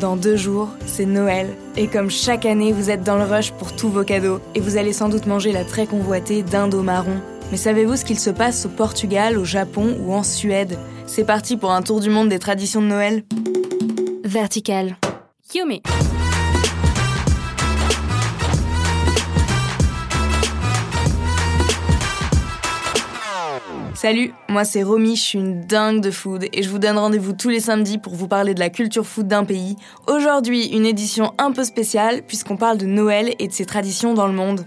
Dans deux jours, c'est Noël. Et comme chaque année, vous êtes dans le rush pour tous vos cadeaux. Et vous allez sans doute manger la très convoitée dinde au marron. Mais savez-vous ce qu'il se passe au Portugal, au Japon ou en Suède? C'est parti pour un tour du monde des traditions de Noël. Vertical. Yumi. Salut, moi c'est Romy, je suis une dingue de food et je vous donne rendez-vous tous les samedis pour vous parler de la culture food d'un pays. Aujourd'hui, une édition un peu spéciale puisqu'on parle de Noël et de ses traditions dans le monde.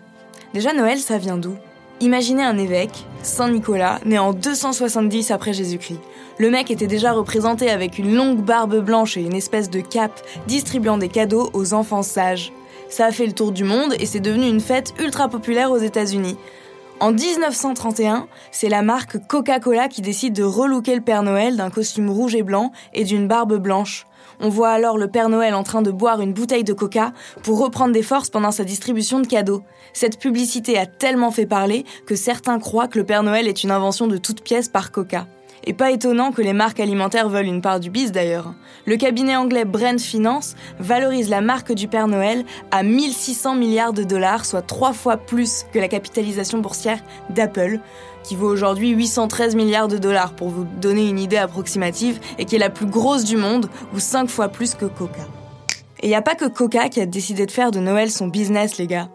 Déjà Noël, ça vient d'où? Imaginez un évêque, Saint Nicolas, né en 270 après Jésus-Christ. Le mec était déjà représenté avec une longue barbe blanche et une espèce de cape, distribuant des cadeaux aux enfants sages. Ça a fait le tour du monde et c'est devenu une fête ultra populaire aux États-Unis. En 1931, c'est la marque Coca-Cola qui décide de relooker le Père Noël d'un costume rouge et blanc et d'une barbe blanche. On voit alors le Père Noël en train de boire une bouteille de coca pour reprendre des forces pendant sa distribution de cadeaux. Cette publicité a tellement fait parler que certains croient que le Père Noël est une invention de toute pièce par Coca. Et pas étonnant que les marques alimentaires veulent une part du bis d'ailleurs. Le cabinet anglais Brent Finance valorise la marque du Père Noël à 1600 milliards de dollars, soit trois fois plus que la capitalisation boursière d'Apple, qui vaut aujourd'hui 813 milliards de dollars pour vous donner une idée approximative, et qui est la plus grosse du monde, ou cinq fois plus que Coca. Et il a pas que Coca qui a décidé de faire de Noël son business, les gars.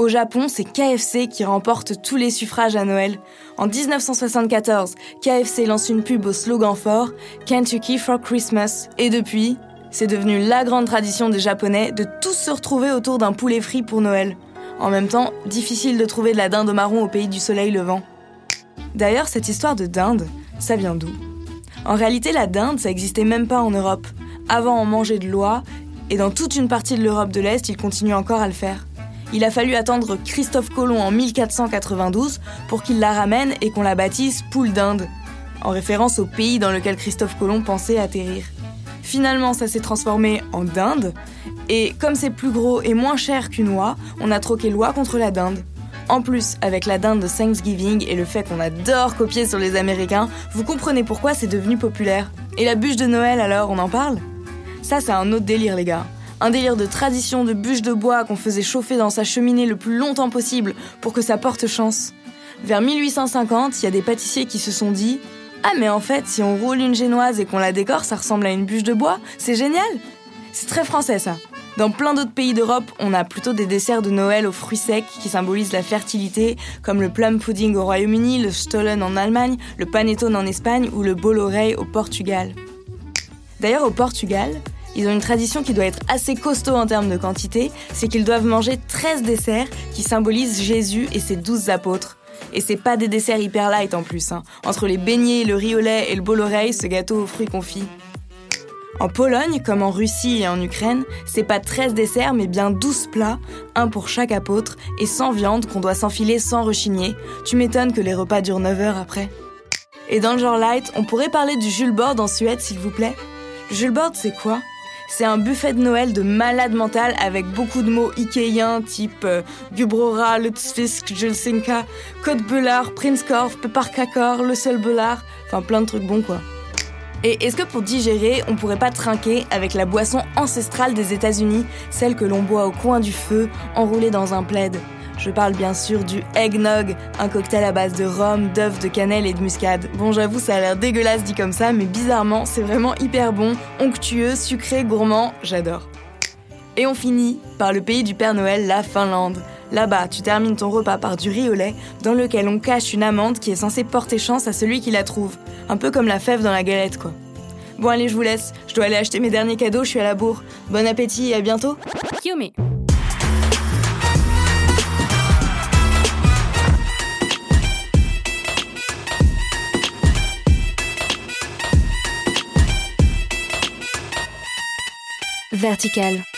Au Japon, c'est KFC qui remporte tous les suffrages à Noël. En 1974, KFC lance une pub au slogan fort Kentucky for Christmas? Et depuis, c'est devenu la grande tradition des Japonais de tous se retrouver autour d'un poulet frit pour Noël. En même temps, difficile de trouver de la dinde marron au pays du soleil levant. D'ailleurs, cette histoire de dinde, ça vient d'où? En réalité, la dinde, ça existait même pas en Europe. Avant, on mangeait de l'oie, et dans toute une partie de l'Europe de l'Est, ils continuent encore à le faire. Il a fallu attendre Christophe Colomb en 1492 pour qu'il la ramène et qu'on la baptise Poule d'Inde, en référence au pays dans lequel Christophe Colomb pensait atterrir. Finalement, ça s'est transformé en dinde, et comme c'est plus gros et moins cher qu'une oie, on a troqué l'oie contre la dinde. En plus, avec la dinde de Thanksgiving et le fait qu'on adore copier sur les Américains, vous comprenez pourquoi c'est devenu populaire. Et la bûche de Noël alors, on en parle? Ça, c'est un autre délire, les gars. Un délire de tradition de bûche de bois qu'on faisait chauffer dans sa cheminée le plus longtemps possible pour que ça porte chance. Vers 1850, il y a des pâtissiers qui se sont dit Ah, mais en fait, si on roule une génoise et qu'on la décore, ça ressemble à une bûche de bois, c'est génial C'est très français ça. Dans plein d'autres pays d'Europe, on a plutôt des desserts de Noël aux fruits secs qui symbolisent la fertilité, comme le plum pudding au Royaume-Uni, le Stollen en Allemagne, le panettone en Espagne ou le bol oreille au Portugal. D'ailleurs, au Portugal, ils ont une tradition qui doit être assez costaud en termes de quantité, c'est qu'ils doivent manger 13 desserts qui symbolisent Jésus et ses 12 apôtres. Et c'est pas des desserts hyper light en plus. Hein. Entre les beignets, le riz au lait et le bol oreille, ce gâteau aux fruits confits. En Pologne, comme en Russie et en Ukraine, c'est pas 13 desserts mais bien 12 plats, un pour chaque apôtre, et sans viande qu'on doit s'enfiler sans rechigner. Tu m'étonnes que les repas durent 9 heures après. Et dans le genre light, on pourrait parler du Jules Bord en Suède s'il vous plaît. Le Jules Bord, c'est quoi? C'est un buffet de Noël de malade mental avec beaucoup de mots ikeïens type euh, Gubrora, Lutzfisk, Julsinka, Côte Prince Prinskorf, Peparkakor, Le Seul Belard, enfin plein de trucs bons quoi. Et est-ce que pour digérer, on pourrait pas trinquer avec la boisson ancestrale des États-Unis, celle que l'on boit au coin du feu, enroulée dans un plaid? Je parle bien sûr du eggnog, un cocktail à base de rhum, d'œufs, de cannelle et de muscade. Bon, j'avoue, ça a l'air dégueulasse dit comme ça, mais bizarrement, c'est vraiment hyper bon, onctueux, sucré, gourmand, j'adore. Et on finit par le pays du Père Noël, la Finlande. Là-bas, tu termines ton repas par du riz au lait, dans lequel on cache une amande qui est censée porter chance à celui qui la trouve. Un peu comme la fève dans la galette, quoi. Bon allez, je vous laisse. Je dois aller acheter mes derniers cadeaux, je suis à la bourre. Bon appétit et à bientôt. Vertical.